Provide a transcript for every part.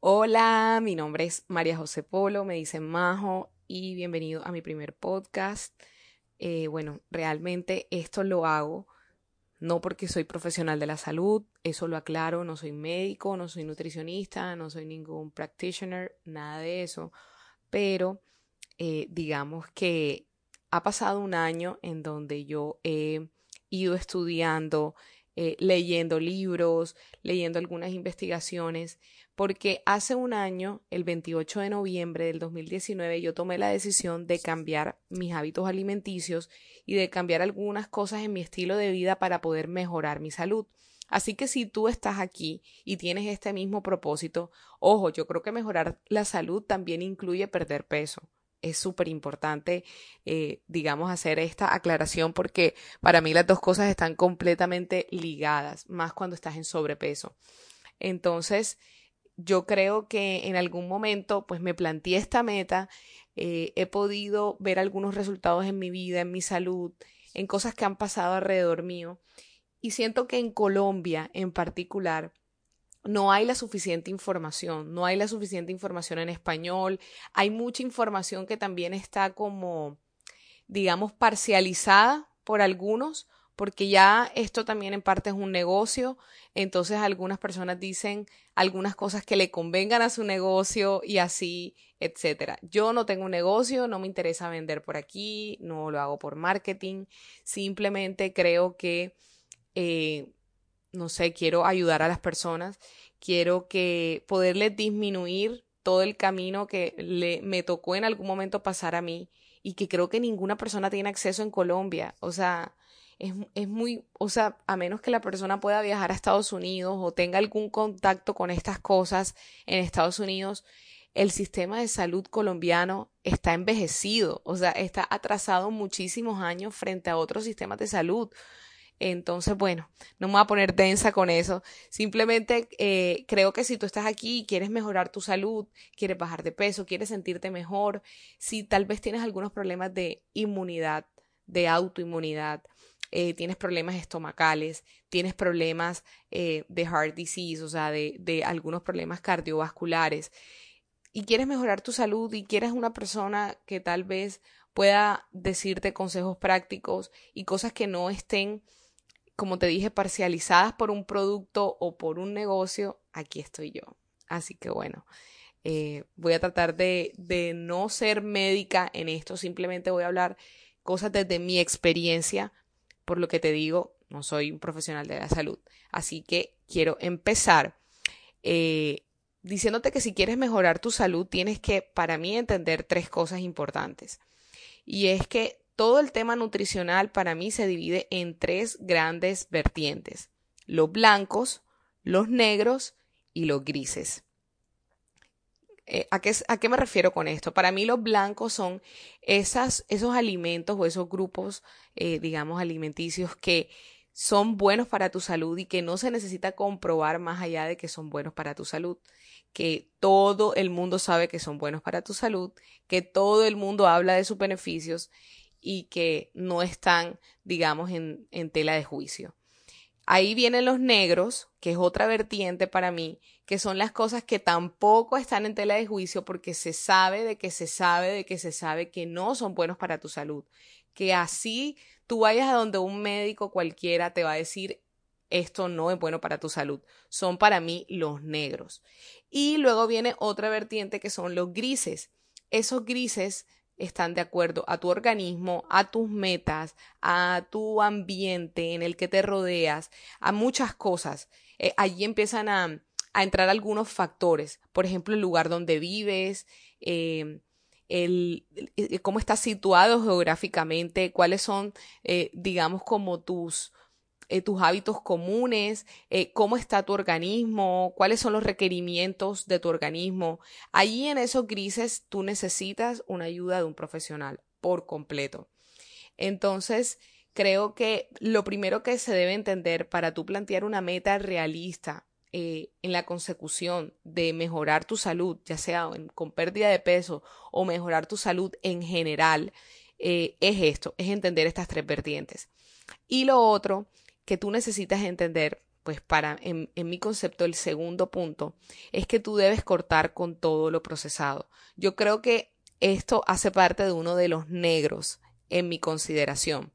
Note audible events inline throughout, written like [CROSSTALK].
Hola, mi nombre es María José Polo, me dicen Majo y bienvenido a mi primer podcast. Eh, bueno, realmente esto lo hago no porque soy profesional de la salud, eso lo aclaro, no soy médico, no soy nutricionista, no soy ningún practitioner, nada de eso, pero eh, digamos que ha pasado un año en donde yo he ido estudiando, eh, leyendo libros, leyendo algunas investigaciones, porque hace un año, el 28 de noviembre del 2019, yo tomé la decisión de cambiar mis hábitos alimenticios y de cambiar algunas cosas en mi estilo de vida para poder mejorar mi salud. Así que si tú estás aquí y tienes este mismo propósito, ojo, yo creo que mejorar la salud también incluye perder peso es súper importante, eh, digamos, hacer esta aclaración porque para mí las dos cosas están completamente ligadas, más cuando estás en sobrepeso. Entonces, yo creo que en algún momento, pues me planteé esta meta, eh, he podido ver algunos resultados en mi vida, en mi salud, en cosas que han pasado alrededor mío. Y siento que en Colombia en particular, no hay la suficiente información, no hay la suficiente información en español, hay mucha información que también está como, digamos, parcializada por algunos, porque ya esto también en parte es un negocio, entonces algunas personas dicen algunas cosas que le convengan a su negocio y así, etcétera. Yo no tengo un negocio, no me interesa vender por aquí, no lo hago por marketing, simplemente creo que eh, no sé, quiero ayudar a las personas, quiero que poderles disminuir todo el camino que le, me tocó en algún momento pasar a mí y que creo que ninguna persona tiene acceso en Colombia. O sea, es, es, muy, o sea, a menos que la persona pueda viajar a Estados Unidos o tenga algún contacto con estas cosas en Estados Unidos, el sistema de salud colombiano está envejecido, o sea, está atrasado muchísimos años frente a otros sistemas de salud. Entonces, bueno, no me voy a poner densa con eso. Simplemente eh, creo que si tú estás aquí y quieres mejorar tu salud, quieres bajar de peso, quieres sentirte mejor, si tal vez tienes algunos problemas de inmunidad, de autoinmunidad, eh, tienes problemas estomacales, tienes problemas eh, de heart disease, o sea, de, de algunos problemas cardiovasculares, y quieres mejorar tu salud y quieres una persona que tal vez pueda decirte consejos prácticos y cosas que no estén como te dije, parcializadas por un producto o por un negocio, aquí estoy yo. Así que bueno, eh, voy a tratar de, de no ser médica en esto, simplemente voy a hablar cosas desde mi experiencia, por lo que te digo, no soy un profesional de la salud. Así que quiero empezar eh, diciéndote que si quieres mejorar tu salud, tienes que, para mí, entender tres cosas importantes. Y es que todo el tema nutricional para mí se divide en tres grandes vertientes, los blancos, los negros y los grises. Eh, ¿a, qué, ¿A qué me refiero con esto? Para mí los blancos son esos alimentos o esos grupos, eh, digamos, alimenticios que son buenos para tu salud y que no se necesita comprobar más allá de que son buenos para tu salud, que todo el mundo sabe que son buenos para tu salud, que todo el mundo habla de sus beneficios y que no están, digamos, en, en tela de juicio. Ahí vienen los negros, que es otra vertiente para mí, que son las cosas que tampoco están en tela de juicio porque se sabe de que se sabe de que se sabe que no son buenos para tu salud. Que así tú vayas a donde un médico cualquiera te va a decir esto no es bueno para tu salud. Son para mí los negros. Y luego viene otra vertiente que son los grises. Esos grises están de acuerdo a tu organismo, a tus metas, a tu ambiente en el que te rodeas, a muchas cosas. Eh, allí empiezan a, a, entrar algunos factores, por ejemplo, el lugar donde vives, eh, el, cómo estás situado geográficamente, cuáles son, eh, digamos, como tus eh, tus hábitos comunes, eh, cómo está tu organismo, cuáles son los requerimientos de tu organismo. Allí en esos grises tú necesitas una ayuda de un profesional por completo. Entonces, creo que lo primero que se debe entender para tú plantear una meta realista eh, en la consecución de mejorar tu salud, ya sea con pérdida de peso o mejorar tu salud en general, es esto, es entender estas tres vertientes. Y lo otro que tú necesitas entender, pues para, en, mi concepto, el segundo punto, es que tú debes cortar con todo lo procesado. Yo creo que esto hace parte de uno de los negros en mi consideración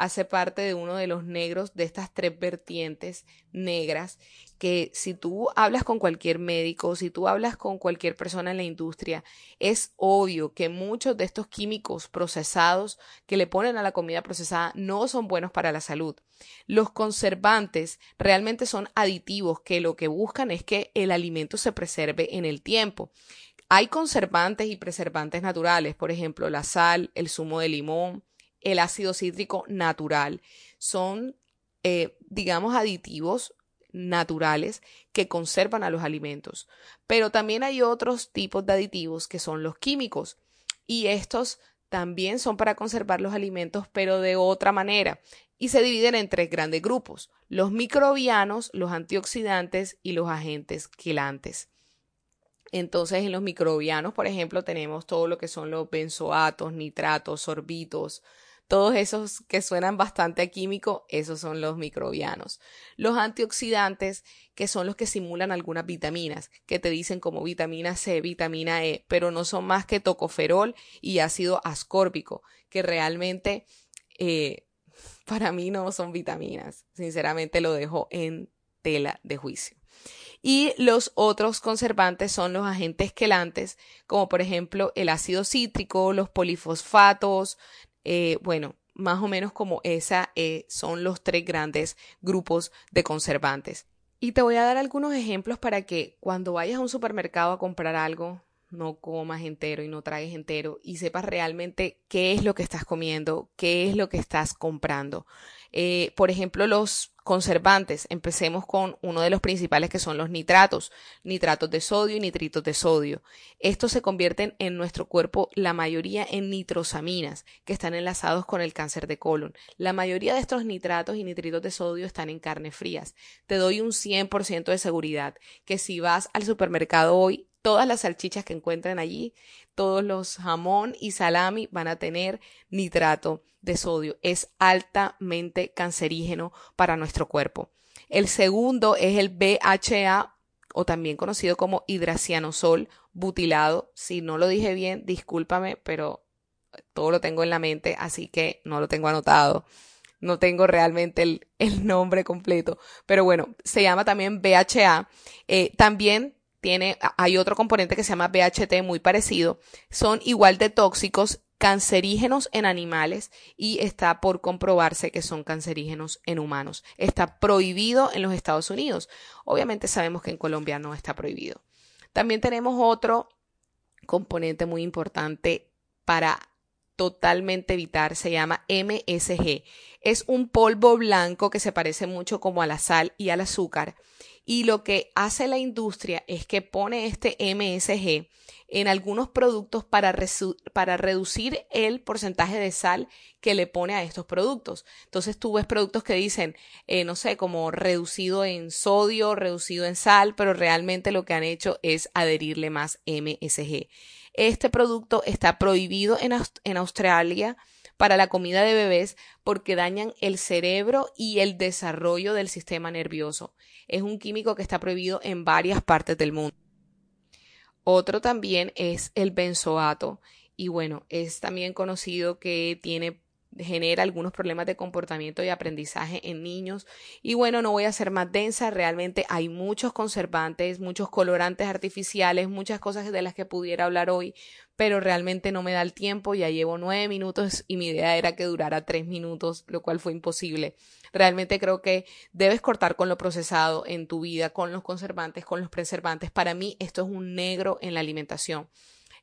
hace parte de uno de los negros de estas tres vertientes negras que si tú hablas con cualquier médico, si tú hablas con cualquier persona en la industria, es obvio que muchos de estos químicos procesados que le ponen a la comida procesada no son buenos para la salud. Los conservantes realmente son aditivos que lo que buscan es que el alimento se preserve en el tiempo. Hay conservantes y preservantes naturales, por ejemplo, la sal, el zumo de limón, el ácido cítrico natural. Son, eh, digamos, aditivos naturales que conservan a los alimentos. Pero también hay otros tipos de aditivos que son los químicos y estos también son para conservar los alimentos pero de otra manera y se dividen en tres grandes grupos, los microbianos, los antioxidantes y los agentes quilantes. Entonces, en los microbianos, por ejemplo, tenemos todo lo que son los benzoatos, nitratos, sorbitos, todos esos que suenan bastante a químico, esos son los microbianos. Los antioxidantes, que son los que simulan algunas vitaminas, que te dicen como vitamina C, vitamina E, pero no son más que tocoferol y ácido ascórbico, que realmente eh, [LAUGHS] para mí no son vitaminas. Sinceramente lo dejo en tela de juicio. Y los otros conservantes son los agentes quelantes, como por ejemplo el ácido cítrico, los polifosfatos, eh, bueno, más o menos como esa eh, son los tres grandes grupos de conservantes. Y te voy a dar algunos ejemplos para que cuando vayas a un supermercado a comprar algo, no comas entero y no tragues entero y sepas realmente qué es lo que estás comiendo, qué es lo que estás comprando. Eh, por ejemplo, los conservantes. Empecemos con uno de los principales que son los nitratos, nitratos de sodio y nitritos de sodio. Estos se convierten en nuestro cuerpo la mayoría en nitrosaminas, que están enlazados con el cáncer de colon. La mayoría de estos nitratos y nitritos de sodio están en carnes frías. Te doy un 100% de seguridad que si vas al supermercado hoy todas las salchichas que encuentren allí, todos los jamón y salami van a tener nitrato de sodio. Es altamente cancerígeno para nuestro cuerpo. El segundo es el BHA o también conocido como hidracianosol butilado. Si no lo dije bien, discúlpame, pero todo lo tengo en la mente, así que no lo tengo anotado. No tengo realmente el, nombre completo. Pero bueno, se llama también BHA. Eh, también tiene, hay otro componente que se llama BHT muy parecido, son igual de tóxicos, cancerígenos en animales y está por comprobarse que son cancerígenos en humanos. Está prohibido en los Estados Unidos. Obviamente sabemos que en Colombia no está prohibido. También tenemos otro componente muy importante para totalmente evitar, se llama MSG. Es un polvo blanco que se parece mucho como a la sal y al azúcar y lo que hace la industria es que pone este MSG en algunos productos para, para, reducir el porcentaje de sal que le pone a estos productos. Entonces tú ves productos que dicen, eh, no sé, como reducido en sodio, reducido en sal, pero realmente lo que han hecho es adherirle más MSG. Este producto está prohibido en, en Australia para la comida de bebés porque dañan el cerebro y el desarrollo del sistema nervioso. Es un químico que está prohibido en varias partes del mundo. Otro también es el benzoato y bueno, es también conocido que tiene genera algunos problemas de comportamiento y aprendizaje en niños. Y bueno, no voy a ser más densa, realmente hay muchos conservantes, muchos colorantes artificiales, muchas cosas de las que pudiera hablar hoy, pero realmente no me da el tiempo, ya llevo nueve minutos y mi idea era que durara tres minutos, lo cual fue imposible. Realmente creo que debes cortar con lo procesado en tu vida, con los conservantes, con los preservantes. Para mí esto es un negro en la alimentación.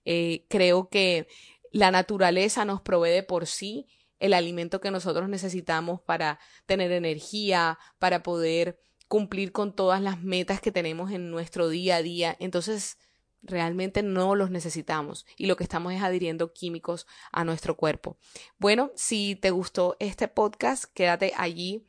Eh, creo que la naturaleza nos provee por sí el alimento que nosotros necesitamos para tener energía, para poder cumplir con todas las metas que tenemos en nuestro día a día. Entonces, realmente no los necesitamos y lo que estamos es adhiriendo químicos a nuestro cuerpo. Bueno, si te gustó este podcast, quédate allí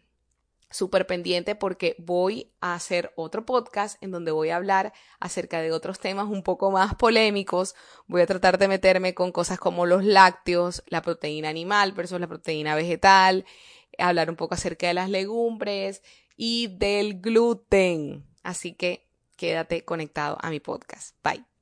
súper pendiente porque voy a hacer otro podcast en donde voy a hablar acerca de otros temas un poco más polémicos. Voy a tratar de meterme con cosas como los lácteos, la proteína animal versus la proteína vegetal, hablar un poco acerca de las legumbres y del gluten. Así que quédate conectado a mi podcast. Bye.